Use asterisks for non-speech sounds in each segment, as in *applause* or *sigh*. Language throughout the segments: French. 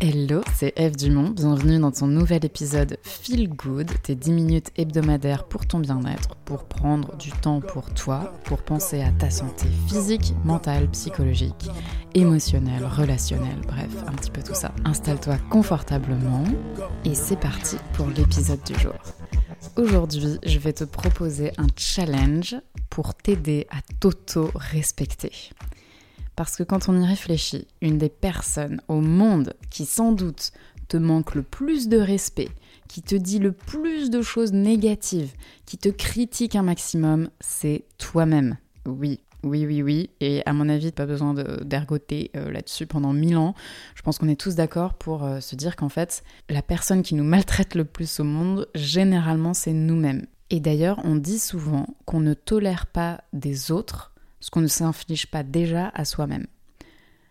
Hello, c'est Eve Dumont, bienvenue dans ton nouvel épisode Feel Good, tes 10 minutes hebdomadaires pour ton bien-être, pour prendre du temps pour toi, pour penser à ta santé physique, mentale, psychologique, émotionnelle, relationnelle, bref, un petit peu tout ça. Installe-toi confortablement et c'est parti pour l'épisode du jour. Aujourd'hui, je vais te proposer un challenge pour t'aider à t'auto-respecter. Parce que quand on y réfléchit, une des personnes au monde qui sans doute te manque le plus de respect, qui te dit le plus de choses négatives, qui te critique un maximum, c'est toi-même. Oui, oui, oui, oui. Et à mon avis, pas besoin d'ergoter euh, là-dessus pendant mille ans. Je pense qu'on est tous d'accord pour euh, se dire qu'en fait, la personne qui nous maltraite le plus au monde, généralement, c'est nous-mêmes. Et d'ailleurs, on dit souvent qu'on ne tolère pas des autres ce qu'on ne s'inflige pas déjà à soi-même.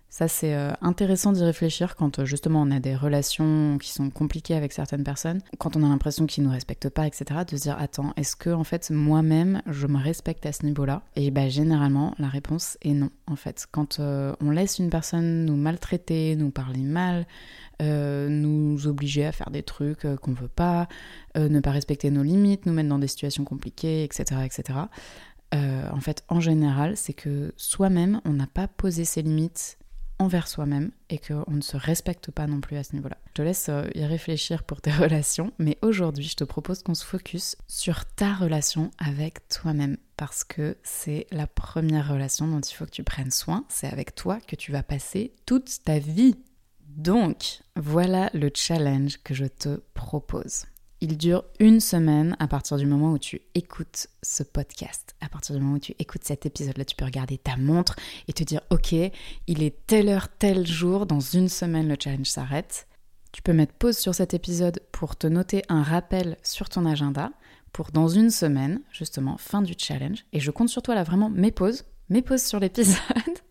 Ça, c'est euh, intéressant d'y réfléchir quand euh, justement on a des relations qui sont compliquées avec certaines personnes, quand on a l'impression qu'ils ne nous respectent pas, etc. De se dire attends, est-ce que en fait moi-même je me respecte à ce niveau-là? Et bah généralement la réponse est non. En fait, quand euh, on laisse une personne nous maltraiter, nous parler mal, nous obliger à faire des trucs qu'on veut pas, ne pas respecter nos limites, nous mettre dans des situations compliquées, etc., etc. Euh, en fait, en général, c'est que soi-même, on n'a pas posé ses limites envers soi-même et qu'on ne se respecte pas non plus à ce niveau-là. Je te laisse euh, y réfléchir pour tes *laughs* relations, mais aujourd'hui, je te propose qu'on se focus sur ta relation avec toi-même parce que c'est la première relation dont il faut que tu prennes soin. C'est avec toi que tu vas passer toute ta vie. Donc, voilà le challenge que je te propose. Il dure une semaine à partir du moment où tu écoutes ce podcast. À partir du moment où tu écoutes cet épisode-là, tu peux regarder ta montre et te dire Ok, il est telle heure, tel jour, dans une semaine, le challenge s'arrête. Tu peux mettre pause sur cet épisode pour te noter un rappel sur ton agenda pour dans une semaine, justement, fin du challenge. Et je compte sur toi là, vraiment, mets pause, mets pause sur l'épisode *laughs*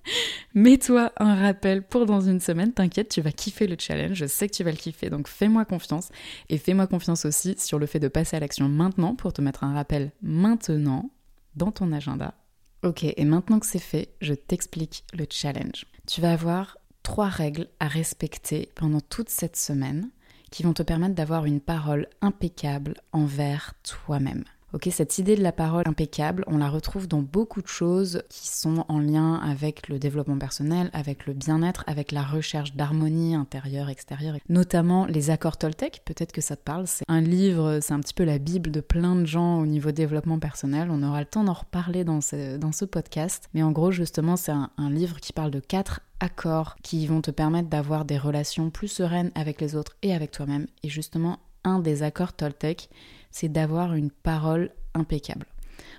Mets-toi un rappel pour dans une semaine, t'inquiète, tu vas kiffer le challenge, je sais que tu vas le kiffer, donc fais-moi confiance. Et fais-moi confiance aussi sur le fait de passer à l'action maintenant pour te mettre un rappel maintenant dans ton agenda. Ok, et maintenant que c'est fait, je t'explique le challenge. Tu vas avoir trois règles à respecter pendant toute cette semaine qui vont te permettre d'avoir une parole impeccable envers toi-même. Ok, cette idée de la parole impeccable, on la retrouve dans beaucoup de choses qui sont en lien avec le développement personnel, avec le bien-être, avec la recherche d'harmonie intérieure, extérieure, notamment les accords Toltec. Peut-être que ça te parle. C'est un livre, c'est un petit peu la bible de plein de gens au niveau développement personnel. On aura le temps d'en reparler dans ce, podcast. Mais en gros, justement, c'est un, un livre qui parle de quatre accords qui vont te permettre d'avoir des relations plus sereines avec les autres et avec toi-même. Et justement, un des accords Toltec, c'est d'avoir une parole impeccable.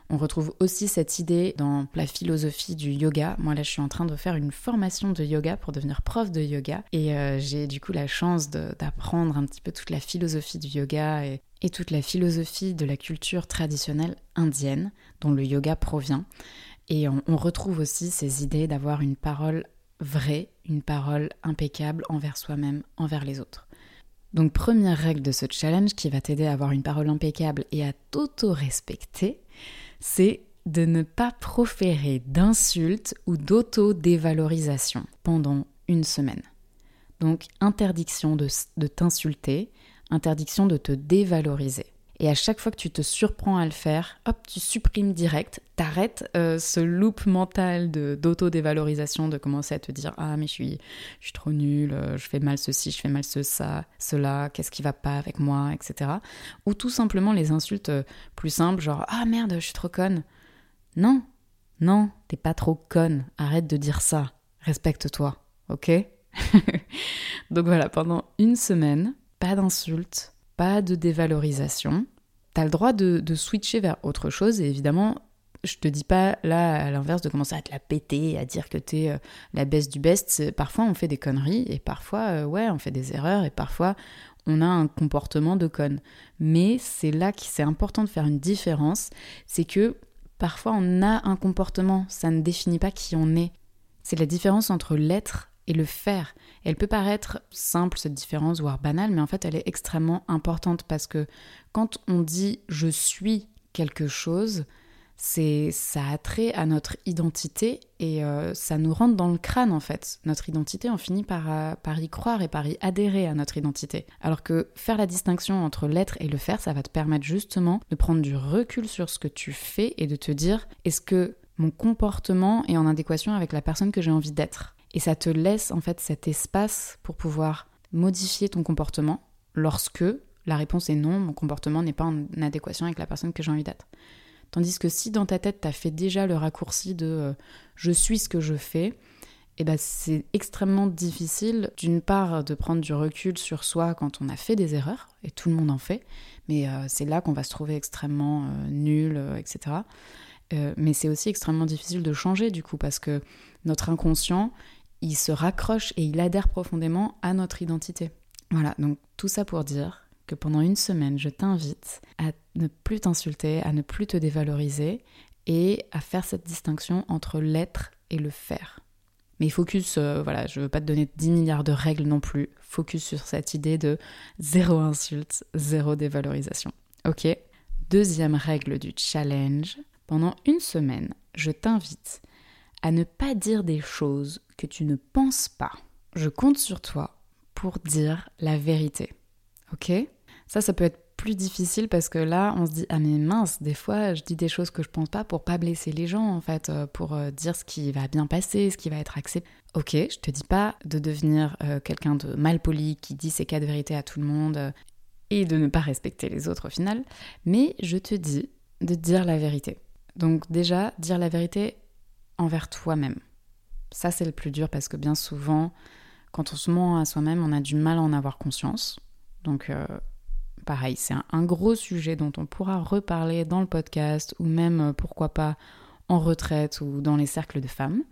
On retrouve aussi cette idée dans la philosophie du yoga. Moi là, je suis en train de faire une formation de yoga pour devenir prof de yoga et euh, j'ai du coup la chance d'apprendre un petit peu toute la philosophie du yoga et, toute la philosophie de la culture traditionnelle indienne dont le yoga provient. Et on retrouve aussi ces idées d'avoir une parole vraie, une parole impeccable envers soi-même, envers les autres. Donc première règle de ce challenge qui va t'aider à avoir une parole impeccable et à t'auto-respecter, c'est de ne pas proférer d'insultes ou d'auto-dévalorisation pendant une semaine. Donc interdiction de, de t'insulter, interdiction de te dévaloriser. Et à chaque fois que tu te surprends à le faire, hop, tu supprimes direct, t'arrêtes euh, ce loop mental d'auto-dévalorisation, de, commencer à te dire Ah, mais je suis, je suis trop nulle, euh, je fais mal ceci, je fais mal ce, ça, cela, qu'est-ce qui va pas avec moi, etc. Ou tout simplement les insultes euh, plus simples, genre Ah merde, je suis trop conne. Non, non, t'es pas trop conne, arrête de dire ça, respecte-toi, ok? *laughs* Donc voilà, pendant une semaine, pas d'insultes pas de dévalorisation. Tu as le droit de, switcher vers autre chose et évidemment, je te dis pas là à l'inverse de commencer à te la péter, à dire que tu es euh, la baisse du best. Parfois on fait des conneries et parfois euh, ouais on fait des erreurs et parfois on a un comportement de conne. Mais c'est là que c'est important de faire une différence, c'est que parfois on a un comportement, ça ne définit pas qui on est. C'est la différence entre l'être et le faire. Elle peut paraître simple cette différence, voire banale, mais en fait elle est extrêmement importante parce que quand on dit je suis quelque chose, c'est ça a trait à notre identité et euh, ça nous rentre dans le crâne en fait. Notre identité, on finit par, euh, par y croire et par y adhérer à notre identité. Alors que faire la distinction entre l'être et le faire, ça va te permettre justement de prendre du recul sur ce que tu fais et de te dire est-ce que mon comportement est en adéquation avec la personne que j'ai envie d'être? Et ça te laisse en fait cet espace pour pouvoir modifier ton comportement lorsque la réponse est non, mon comportement n'est pas en adéquation avec la personne que j'ai envie d'être. Tandis que si dans ta tête, tu as fait déjà le raccourci de euh, je suis ce que je fais, eh ben c'est extrêmement difficile, d'une part, de prendre du recul sur soi quand on a fait des erreurs, et tout le monde en fait, mais euh, c'est là qu'on va se trouver extrêmement euh, nul, etc. mais c'est aussi extrêmement difficile de changer, du coup, parce que notre inconscient, il se raccroche et il adhère profondément à notre identité. Voilà, donc tout ça pour dire que pendant une semaine, je t'invite à ne plus t'insulter, à ne plus te dévaloriser et à faire cette distinction entre l'être et le faire. Mais focus, euh, voilà, je veux pas te donner 10 milliards de règles non plus. Focus sur cette idée de zéro insulte, zéro dévalorisation. Ok? Deuxième règle du challenge. Pendant une semaine, je t'invite à ne pas dire des choses que tu ne penses pas. Je compte sur toi pour dire la vérité. Ok? Ça, ça peut être plus difficile parce que là, on se dit ah mais mince, des fois, je dis des choses que je pense pas pour pas blesser les gens en fait, euh, pour euh, dire ce qui va bien passer, ce qui va être accepté. Ok, je te dis pas de devenir euh, quelqu'un de mal poli qui dit ses cas de vérité à tout le monde et de ne pas respecter les autres au final, mais je te dis de dire la vérité. Donc déjà, dire la vérité envers toi-même. Ça, c'est le plus dur parce que bien souvent, quand on se ment à soi-même, on a du mal à en avoir conscience. Donc, pareil, c'est un, gros sujet dont on pourra reparler dans le podcast ou même, euh, pourquoi pas, en retraite ou dans les cercles de femmes.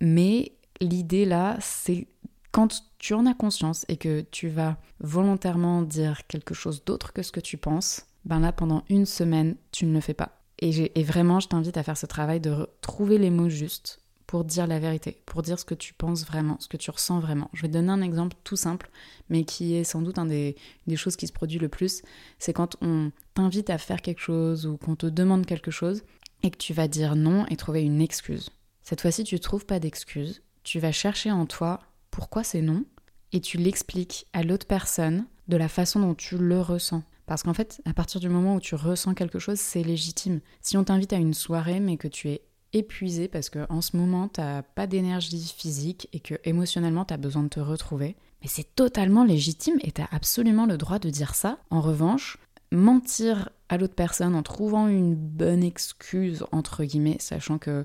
Mais l'idée là, c'est quand tu en as conscience et que tu vas volontairement dire quelque chose d'autre que ce que tu penses, ben là, pendant une semaine, tu ne le fais pas. Et, vraiment, je t'invite à faire ce travail de trouver les mots justes pour dire la vérité, pour dire ce que tu penses vraiment, ce que tu ressens vraiment. Je vais donner un exemple tout simple, mais qui est sans doute un des, des choses qui se produit le plus. C'est quand on t'invite à faire quelque chose ou qu'on te demande quelque chose et que tu vas dire non et trouver une excuse. Cette fois-ci, tu ne trouves pas d'excuse. Tu vas chercher en toi pourquoi c'est non et tu l'expliques à l'autre personne de la façon dont tu le ressens. Parce qu'en fait, à partir du moment où tu ressens quelque chose, c'est légitime. Si on t'invite à une soirée mais que tu es épuisé parce que en ce moment t'as pas d'énergie physique et que émotionnellement t'as besoin de te retrouver. Mais c'est totalement légitime et t'as absolument le droit de dire ça. En revanche, mentir à l'autre personne en trouvant une bonne excuse entre guillemets, sachant que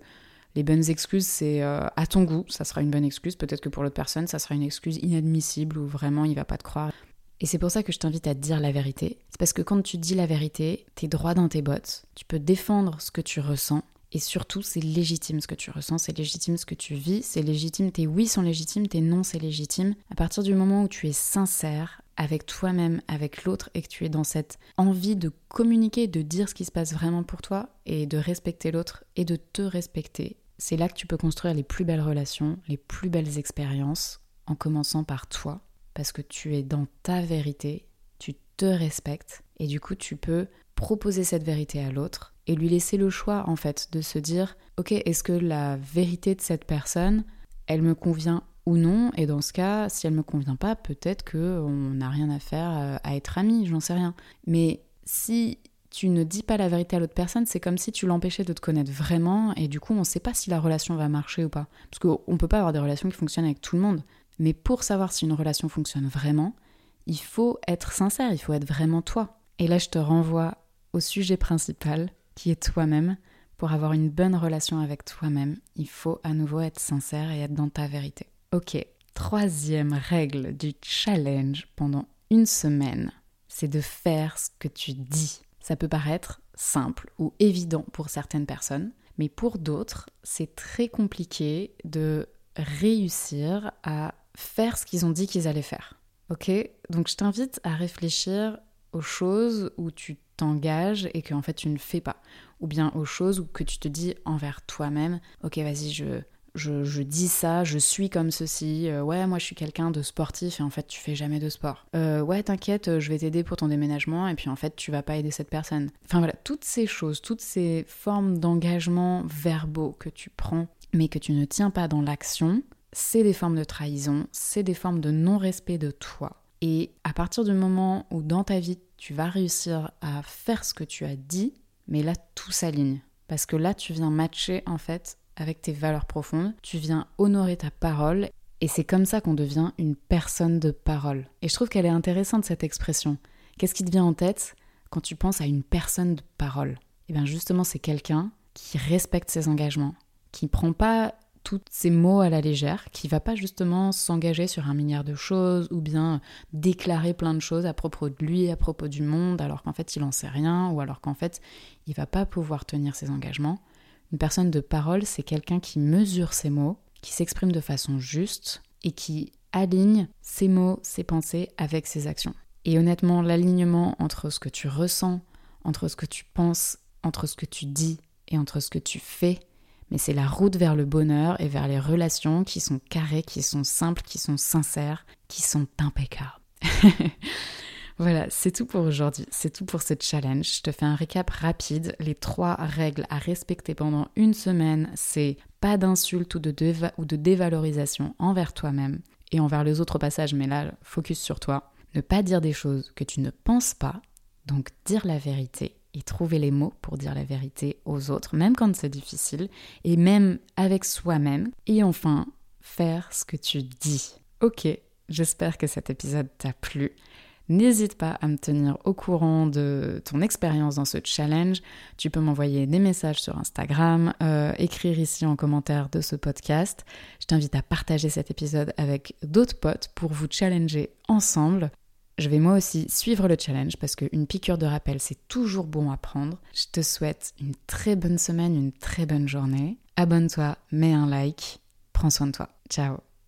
les bonnes excuses, c'est euh, à ton goût, ça sera une bonne excuse. Peut-être que pour l'autre personne, ça sera une excuse inadmissible ou vraiment il va pas te croire. Et c'est pour ça que je t'invite à dire la vérité. C'est parce que quand tu dis la vérité, t'es droit dans tes bottes. Tu peux défendre ce que tu ressens et surtout, c'est légitime ce que tu ressens, c'est légitime ce que tu vis, c'est légitime, tes oui sont légitimes, tes non c'est légitime. À partir du moment où tu es sincère avec toi-même, avec l'autre, et que tu es dans cette envie de communiquer, de dire ce qui se passe vraiment pour toi, et de respecter l'autre, et de te respecter, c'est là que tu peux construire les plus belles relations, les plus belles expériences, en commençant par toi, parce que tu es dans ta vérité, tu te respectes, et du coup tu peux proposer cette vérité à l'autre et lui laisser le choix en fait de se dire ok est-ce que la vérité de cette personne elle me convient ou non? Et dans ce cas si elle me convient pas peut-être que on n'a rien à faire euh, à être amis j'en sais rien mais si tu ne dis pas la vérité à l'autre personne, c'est comme si tu l'empêchais de te connaître vraiment, et du coup, on ne sait pas si la relation va marcher ou pas. Parce qu'on ne peut pas avoir des relations qui fonctionnent avec tout le monde. Mais pour savoir si une relation fonctionne vraiment, il faut être sincère, il faut être vraiment toi. Et là, je te renvoie au sujet principal, qui est toi-même. Pour avoir une bonne relation avec toi-même, il faut à nouveau être sincère et être dans ta vérité. Ok, troisième règle du challenge pendant une semaine, c'est de faire ce que tu dis. Ça peut paraître simple ou évident pour certaines personnes, mais pour d'autres, c'est très compliqué de réussir à faire ce qu'ils ont dit qu'ils allaient faire. Ok? Donc je t'invite à réfléchir aux choses où tu t'engages et que en fait tu ne fais pas. Ou bien aux choses où que tu te dis envers toi-même, ok vas-y je, je, dis ça, je suis comme ceci, euh, ouais, moi je suis quelqu'un de sportif et en fait tu fais jamais de sport. Euh, ouais, t'inquiète, je vais t'aider pour ton déménagement et puis en fait tu vas pas aider cette personne. Enfin voilà, toutes ces choses, toutes ces formes d'engagement verbaux que tu prends mais que tu ne tiens pas dans l'action, c'est des formes de trahison, c'est des formes de non-respect de toi. Et à partir du moment où dans ta vie tu vas réussir à faire ce que tu as dit, mais là tout s'aligne. Parce que là tu viens matcher en fait avec tes valeurs profondes, tu viens honorer ta parole et c'est comme ça qu'on devient une personne de parole. Et je trouve qu'elle est intéressante cette expression. Qu'est-ce qui te vient en tête quand tu penses à une personne de parole? Eh bien justement c'est quelqu'un qui respecte ses engagements, qui prend pas tous ces mots à la légère, qui va pas justement s'engager sur un milliard de choses ou bien déclarer plein de choses à propos de lui, à propos du monde, alors qu'en fait il en sait rien ou alors qu'en fait il va pas pouvoir tenir ses engagements. Une personne de parole, c'est quelqu'un qui mesure ses mots, qui s'exprime de façon juste et qui aligne ses mots, ses pensées avec ses actions. Et honnêtement, l'alignement entre ce que tu ressens, entre ce que tu penses, entre ce que tu dis et entre ce que tu fais, mais c'est la route vers le bonheur et vers les relations qui sont carrées, qui sont simples, qui sont sincères, qui sont impeccables. *laughs* Voilà, c'est tout pour aujourd'hui, c'est tout pour ce challenge. Je te fais un récap rapide. Les trois règles à respecter pendant une semaine, c'est pas d'insultes ou, ou de dévalorisation envers toi-même et envers les autres passages, mais là, focus sur toi. Ne pas dire des choses que tu ne penses pas, donc dire la vérité et trouver les mots pour dire la vérité aux autres, même quand c'est difficile, et même avec soi-même. Et enfin, faire ce que tu dis. Ok, j'espère que cet épisode t'a plu. N'hésite pas à me tenir au courant de ton expérience dans ce challenge. Tu peux m'envoyer des messages sur Instagram, euh, écrire ici en commentaire de ce podcast. Je t'invite à partager cet épisode avec d'autres potes pour vous challenger ensemble. Je vais moi aussi suivre le challenge parce qu'une piqûre de rappel, c'est toujours bon à prendre. Je te souhaite une très bonne semaine, une très bonne journée. Abonne-toi, mets un like, prends soin de toi. Ciao